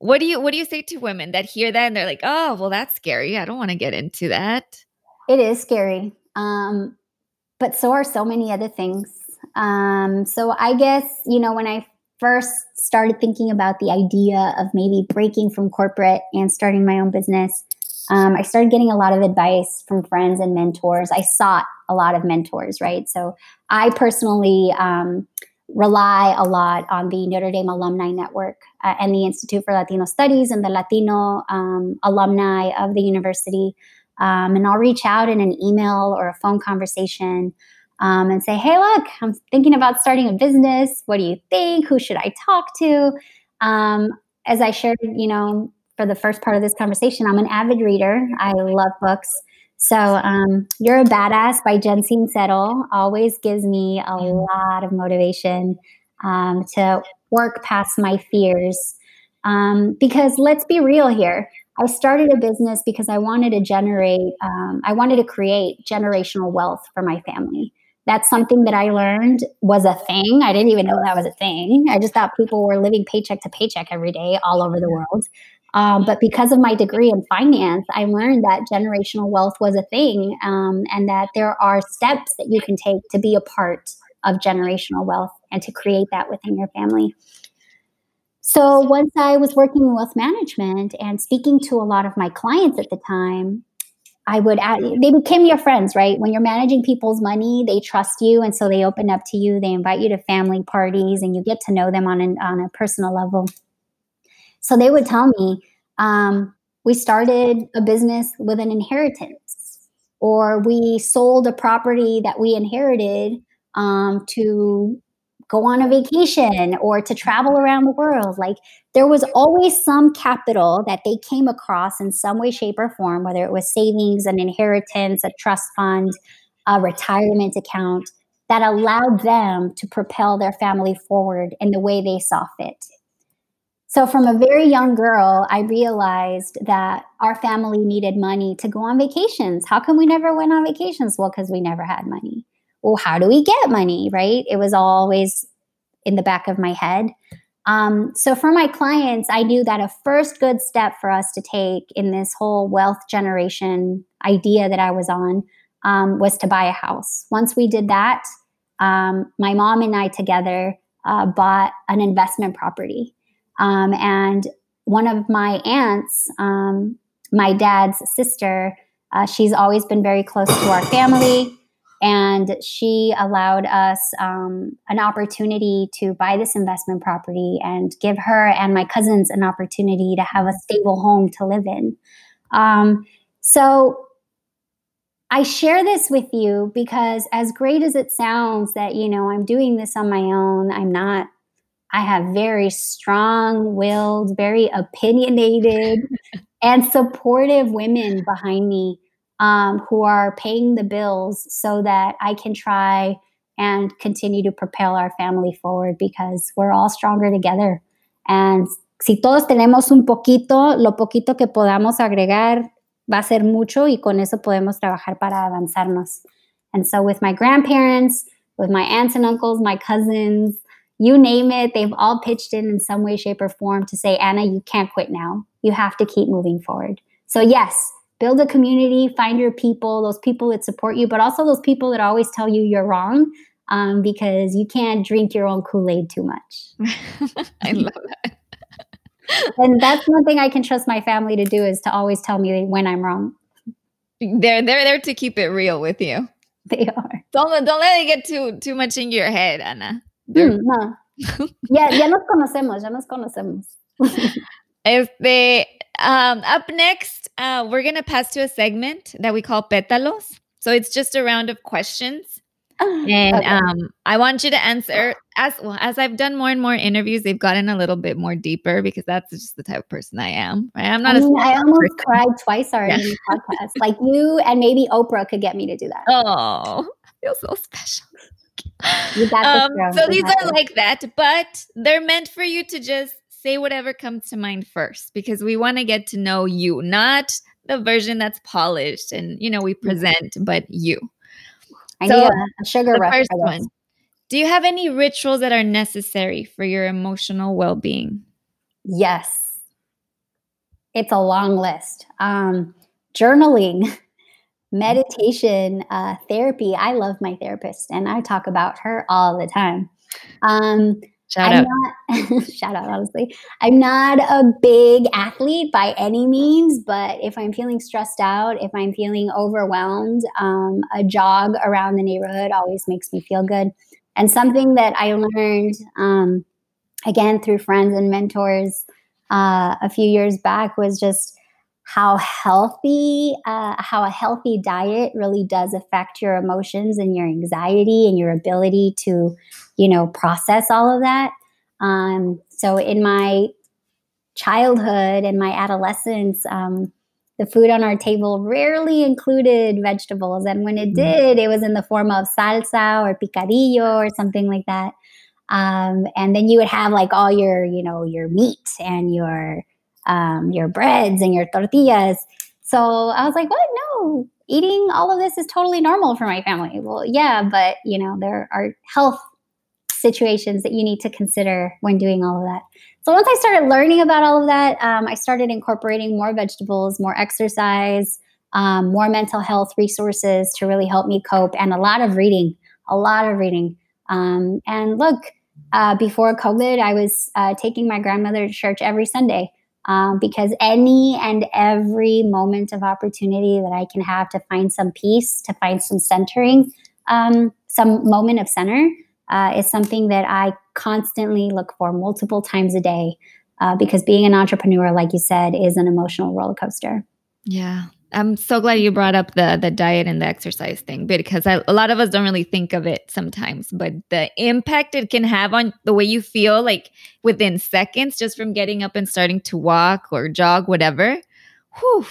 what do you what do you say to women that hear that and they're like, "Oh, well that's scary. I don't want to get into that." It is scary. Um but so are so many other things. Um so I guess, you know, when I first started thinking about the idea of maybe breaking from corporate and starting my own business, um, I started getting a lot of advice from friends and mentors. I sought a lot of mentors, right? So I personally um, rely a lot on the Notre Dame Alumni Network uh, and the Institute for Latino Studies and the Latino um, alumni of the university. Um, and I'll reach out in an email or a phone conversation um, and say, hey, look, I'm thinking about starting a business. What do you think? Who should I talk to? Um, as I shared, you know, for the first part of this conversation, I'm an avid reader. I love books. So, um, You're a Badass by Jen Settle always gives me a lot of motivation um, to work past my fears. Um, because let's be real here. I started a business because I wanted to generate, um, I wanted to create generational wealth for my family. that's something that I learned was a thing. I didn't even know that was a thing. I just thought people were living paycheck to paycheck every day all over the world. Um, but because of my degree in finance, I learned that generational wealth was a thing um, and that there are steps that you can take to be a part of generational wealth and to create that within your family. So once I was working in wealth management and speaking to a lot of my clients at the time, I would add, they became your friends, right? When you're managing people's money, they trust you. And so they open up to you. They invite you to family parties and you get to know them on, an, on a personal level. So they would tell me, um, we started a business with an inheritance, or we sold a property that we inherited um, to go on a vacation or to travel around the world. Like there was always some capital that they came across in some way, shape, or form, whether it was savings, an inheritance, a trust fund, a retirement account that allowed them to propel their family forward in the way they saw fit. So, from a very young girl, I realized that our family needed money to go on vacations. How come we never went on vacations? Well, because we never had money. Well, how do we get money? Right? It was always in the back of my head. Um, so, for my clients, I knew that a first good step for us to take in this whole wealth generation idea that I was on um, was to buy a house. Once we did that, um, my mom and I together uh, bought an investment property. Um, and one of my aunts, um, my dad's sister, uh, she's always been very close to our family. And she allowed us um, an opportunity to buy this investment property and give her and my cousins an opportunity to have a stable home to live in. Um, so I share this with you because, as great as it sounds that, you know, I'm doing this on my own, I'm not I have very strong willed, very opinionated, (laughs) and supportive women behind me um, who are paying the bills so that I can try and continue to propel our family forward because we're all stronger together. And si todos tenemos un poquito, lo poquito que podamos agregar va a ser mucho y con eso podemos trabajar para avanzarnos. And so, with my grandparents, with my aunts and uncles, my cousins, you name it, they've all pitched in in some way, shape, or form to say, Ana, you can't quit now. You have to keep moving forward. So, yes, build a community, find your people, those people that support you, but also those people that always tell you you're wrong um, because you can't drink your own Kool Aid too much. (laughs) I love that. and that's one thing I can trust my family to do is to always tell me when I'm wrong. They're they're there to keep it real with you. They are. Don't don't let it get too too much in your head, Ana. Mm, no. (laughs) ya, ya nos conocemos, ya nos conocemos. este, um, up next, uh, we're going to pass to a segment that we call Pétalos. So it's just a round of questions. And okay. um, I want you to answer as well as I've done more and more interviews. They've gotten a little bit more deeper because that's just the type of person I am. Right? I'm not. I, mean, I almost person. cried twice already yeah. podcast. Like you and maybe Oprah could get me to do that. (laughs) Oh, I feel so special. Um, so these are like that, but they're meant for you to just say whatever comes to mind first because we want to get to know you, not the version that's polished and you know we mm-hmm. present, but you. I so, need a sugar rush. First one. Do you have any rituals that are necessary for your emotional well-being? Yes. It's a long list. Um, journaling (laughs) meditation uh, therapy. I love my therapist and I talk about her all the time. Um, shout I'm out. Not, (laughs) shout out, honestly. I'm not a big athlete by any means, but if I'm feeling stressed out, if I'm feeling overwhelmed, um, a jog around the neighborhood always makes me feel good. And something that I learned, um, again, through friends and mentors uh, a few years back was just how healthy uh, how a healthy diet really does affect your emotions and your anxiety and your ability to you know process all of that. Um, so in my childhood and my adolescence um, the food on our table rarely included vegetables. And when it mm. did it was in the form of salsa or picadillo or something like that. Um, and then you would have like all your you know your meat and your um, your breads and your tortillas. So I was like, what? No, eating all of this is totally normal for my family. Well, yeah, but you know, there are health situations that you need to consider when doing all of that. So once I started learning about all of that, um, I started incorporating more vegetables, more exercise, um, more mental health resources to really help me cope, and a lot of reading, a lot of reading. Um, and look, uh, before COVID, I was uh, taking my grandmother to church every Sunday um, because any and every moment of opportunity that I can have to find some peace, to find some centering, um, some moment of center uh, is something that I constantly look for multiple times a day. Uh, because being an entrepreneur, like you said, is an emotional roller coaster. Yeah, I'm so glad you brought up the the diet and the exercise thing because I, a lot of us don't really think of it sometimes, but the impact it can have on the way you feel, like within seconds, just from getting up and starting to walk or jog, whatever. Whew.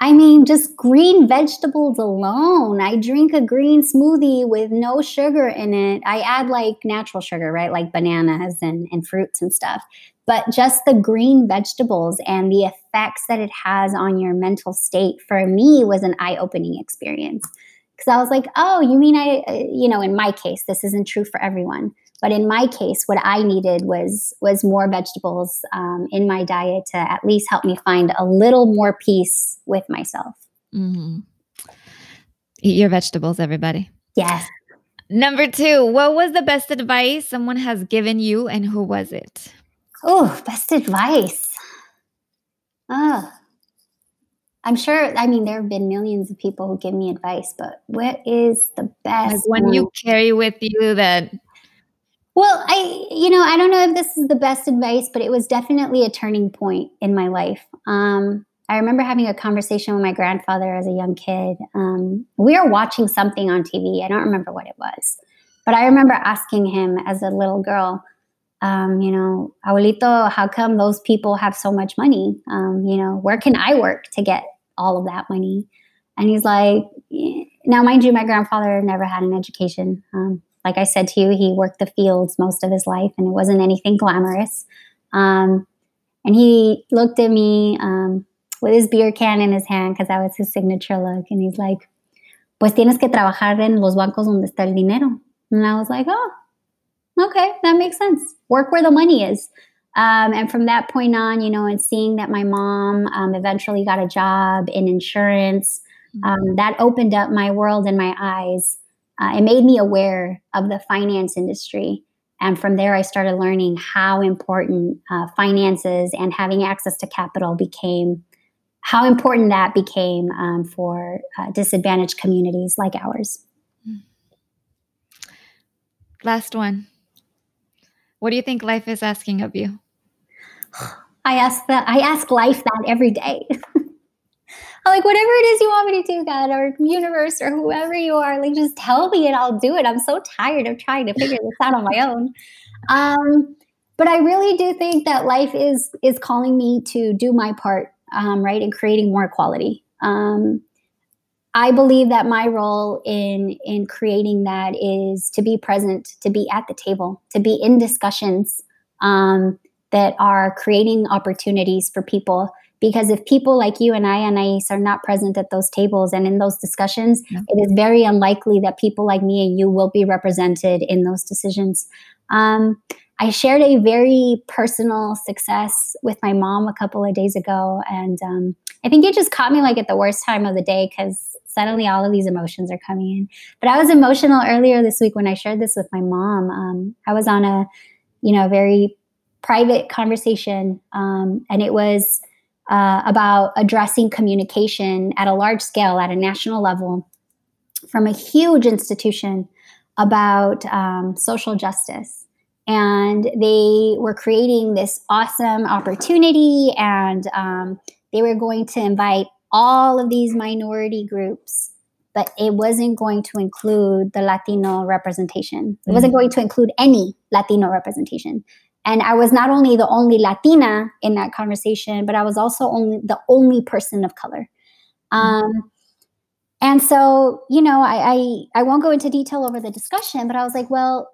I mean, just green vegetables alone. I drink a green smoothie with no sugar in it. I add like natural sugar, right? Like bananas and, and fruits and stuff but just the green vegetables and the effects that it has on your mental state for me was an eye-opening experience. Because i was like oh you mean i uh, you know in my case this isn't true for everyone. But in my case what i needed was was more vegetables um, in my diet to at least help me find a little more peace with myself. Mm-hmm. eat your vegetables everybody. Yes. Number two what was the best advice someone has given you and who was it Oh, best advice. Oh, I'm sure. I mean, there have been millions of people who give me advice, but what is the best? Like when one? you carry with you that. Well, I, you know, I don't know if this is the best advice, but it was definitely a turning point in my life. Um, I remember having a conversation with my grandfather as a young kid. Um, we were watching something on TV. I don't remember what it was, but I remember asking him as a little girl, um, you know, abuelito, how come those people have so much money? Um, you know, where can I work to get all of that money? And he's like, now, mind you, my grandfather never had an education. Um, like I said to you, he worked the fields most of his life and it wasn't anything glamorous. Um, and he looked at me um, with his beer can in his hand because that was his signature look. And he's like, pues tienes que trabajar en los bancos donde está el dinero. And I was like, oh, okay, that makes sense. Work where the money is. Um, and from that point on, you know, and seeing that my mom um, eventually got a job in insurance, um, mm-hmm. that opened up my world and my eyes. Uh, it made me aware of the finance industry. And from there, I started learning how important uh, finances and having access to capital became, how important that became um, for uh, disadvantaged communities like ours. Last one. What do you think life is asking of you? I ask that I ask life that every day. (laughs) I'm like, whatever it is you want me to do, God, or universe, or whoever you are, like just tell me and I'll do it. I'm so tired of trying to figure this out on my own. Um, but I really do think that life is is calling me to do my part, um, right, in creating more equality. Um, I believe that my role in in creating that is to be present, to be at the table, to be in discussions um, that are creating opportunities for people. Because if people like you and I, and Anais, are not present at those tables and in those discussions, yeah. it is very unlikely that people like me and you will be represented in those decisions. Um, I shared a very personal success with my mom a couple of days ago, and um, I think it just caught me like at the worst time of the day because suddenly all of these emotions are coming in. But I was emotional earlier this week when I shared this with my mom. Um, I was on a, you know, very private conversation, um, and it was uh, about addressing communication at a large scale, at a national level, from a huge institution about um, social justice. And they were creating this awesome opportunity, and um, they were going to invite all of these minority groups, but it wasn't going to include the Latino representation. It wasn't mm. going to include any Latino representation. And I was not only the only Latina in that conversation, but I was also only the only person of color. Mm. Um, and so, you know, I, I I won't go into detail over the discussion, but I was like, well,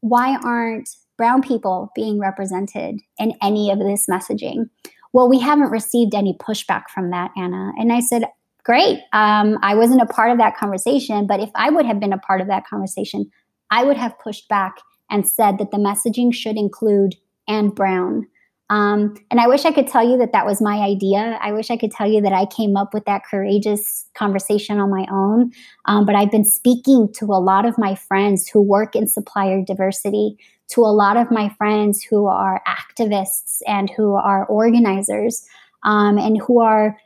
why aren't brown people being represented in any of this messaging? Well, we haven't received any pushback from that, Ana. And I said, great. Um, I wasn't a part of that conversation, but if I would have been a part of that conversation, I would have pushed back and said that the messaging should include Anne Brown. Um, and I wish I could tell you that that was my idea. I wish I could tell you that I came up with that courageous conversation on my own. Um, but I've been speaking to a lot of my friends who work in supplier diversity, to a lot of my friends who are activists and who are organizers, um, and who are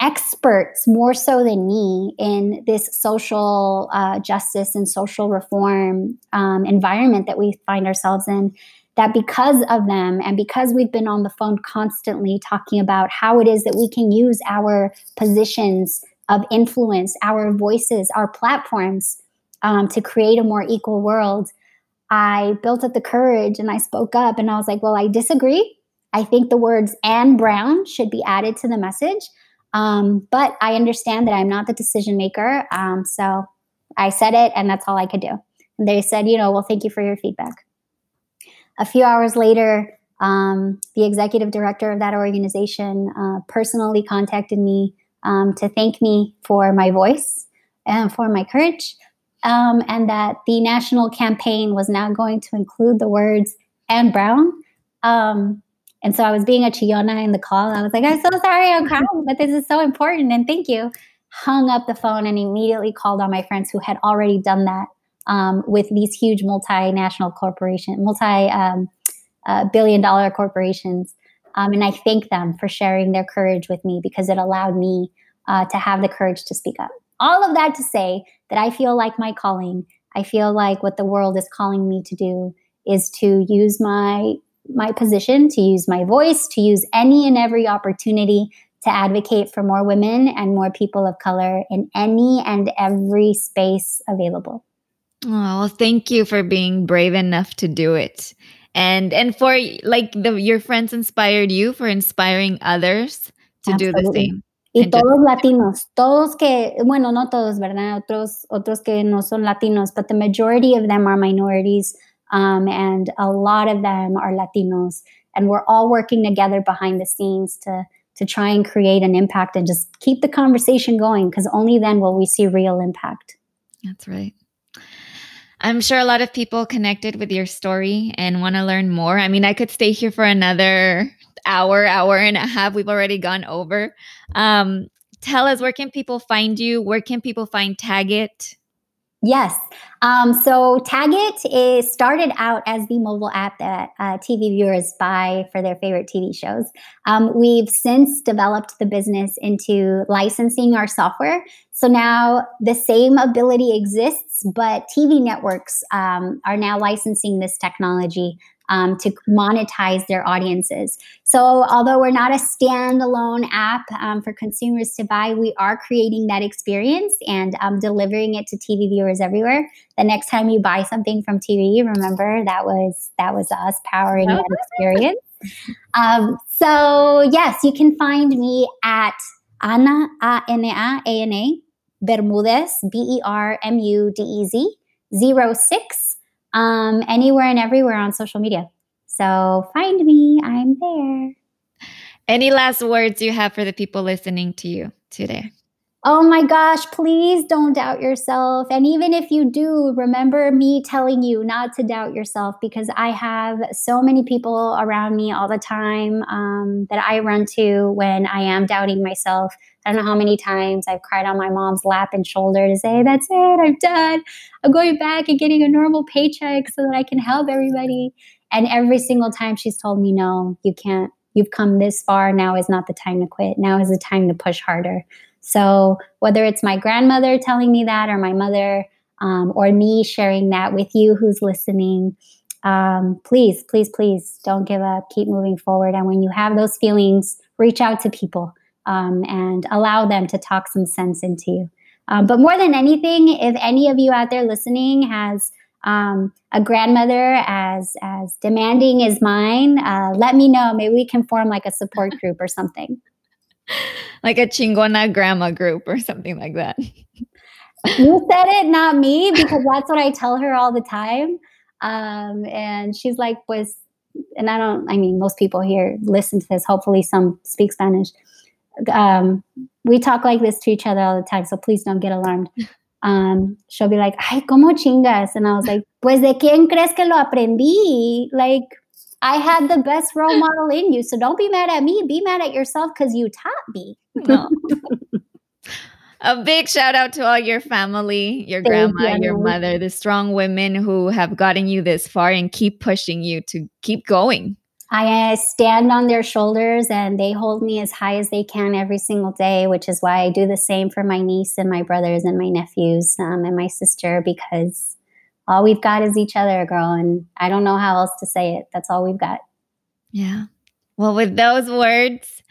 experts more so than me in this social uh, justice and social reform um, environment that we find ourselves in that because of them and because we've been on the phone constantly talking about how it is that we can use our positions of influence, our voices, our platforms um, to create a more equal world, I built up the courage and I spoke up and I was like, well, I disagree. I think the words Anne Brown should be added to the message. Um, but I understand that I'm not the decision maker. Um, so I said it and that's all I could do. And they said, you know, well, thank you for your feedback. A few hours later, um, the executive director of that organization uh, personally contacted me um, to thank me for my voice and for my courage, um, and that the national campaign was now going to include the words Anne Brown. Um, and so I was being a chillona in the call. I was like, I'm so sorry, I'm crying, (laughs) but this is so important, and thank you. Hung up the phone and immediately called on my friends who had already done that um, with these huge multinational corporations, multi um, uh, billion dollar corporations. Um, and I thank them for sharing their courage with me because it allowed me uh, to have the courage to speak up. All of that to say that I feel like my calling, I feel like what the world is calling me to do is to use my my position, to use my voice, to use any and every opportunity to advocate for more women and more people of color in any and every space available. Oh, thank you for being brave enough to do it. And and for like the your friends inspired you for inspiring others to Absolutely. do the same. Y todos latinos, todos que, bueno, no todos, ¿verdad? Otros, otros que no son latinos, but the majority of them are minorities, um, and a lot of them are Latinos. And we're all working together behind the scenes to to try and create an impact and just keep the conversation going, because only then will we see real impact. That's right. I'm sure a lot of people connected with your story and want to learn more. I mean, I could stay here for another hour, hour and a half. We've already gone over. Um, tell us where can people find you? Where can people find TAGit? Yes. Um, so TAGit is started out as the mobile app that uh, TV viewers buy for their favorite TV shows. Um, we've since developed the business into licensing our software. So now the same ability exists, but TV networks um, are now licensing this technology um, to monetize their audiences. So, although we're not a standalone app um, for consumers to buy, we are creating that experience and um, delivering it to TV viewers everywhere. The next time you buy something from TV, remember that was that was us powering that experience. Um, so, yes, you can find me at Ana A N A A N A Bermudez B E R M U D E Z zero six um, anywhere and everywhere on social media. So find me, I'm there. Any last words you have for the people listening to you today? Oh my gosh, please don't doubt yourself. And even if you do, remember me telling you not to doubt yourself because I have so many people around me all the time um, that I run to when I am doubting myself. I don't know how many times I've cried on my mom's lap and shoulder to say, That's it, I'm done. I'm going back and getting a normal paycheck so that I can help everybody. And every single time she's told me, No, you can't. You've come this far. Now is not the time to quit. Now is the time to push harder. So, whether it's my grandmother telling me that, or my mother, um, or me sharing that with you who's listening, um, please, please, please don't give up. Keep moving forward. And when you have those feelings, reach out to people um, and allow them to talk some sense into you. Um, but more than anything, if any of you out there listening has um, a grandmother as as demanding as mine, uh, let me know. Maybe we can form like a support (laughs) group or something like a chingona grandma group or something like that. you said it, not me, because that's what I tell her all the time. Um, and she's like, was, and I don't, I mean, most people here listen to this. Hopefully, some speak Spanish. Um, we talk like this to each other all the time, so please don't get alarmed. (laughs) Um, she'll be like, "Ay, cómo chingas," and I was like, "Pues de quién crees que lo aprendí?" Like, I had the best role model in you, so don't be mad at me. Be mad at yourself because you taught me. No. (laughs) a big shout out to all your family, your Thank grandma, you. your mother, the strong women who have gotten you this far and keep pushing you to keep going. I stand on their shoulders and they hold me as high as they can every single day, which is why I do the same for my niece and my brothers and my nephews um, and my sister because all we've got is each other, girl. And I don't know how else to say it. That's all we've got. Yeah. Well, with those words,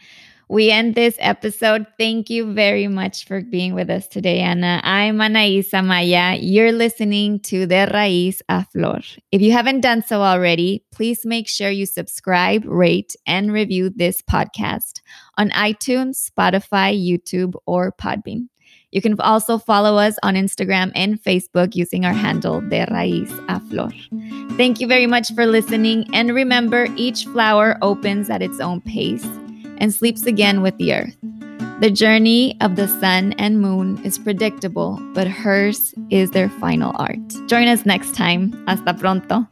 we end this episode. Thank you very much for being with us today, Ana. I'm Anaisa Maya. You're listening to De Raíz a Flor. If you haven't done so already, please make sure you subscribe, rate, and review this podcast on iTunes, Spotify, YouTube, or Podbean. You can also follow us on Instagram and Facebook using our handle De Raíz a Flor. Thank you very much for listening. And remember, each flower opens at its own pace and sleeps again with the earth. The journey of the sun and moon is predictable, but hers is their final art. Join us next time. Hasta pronto.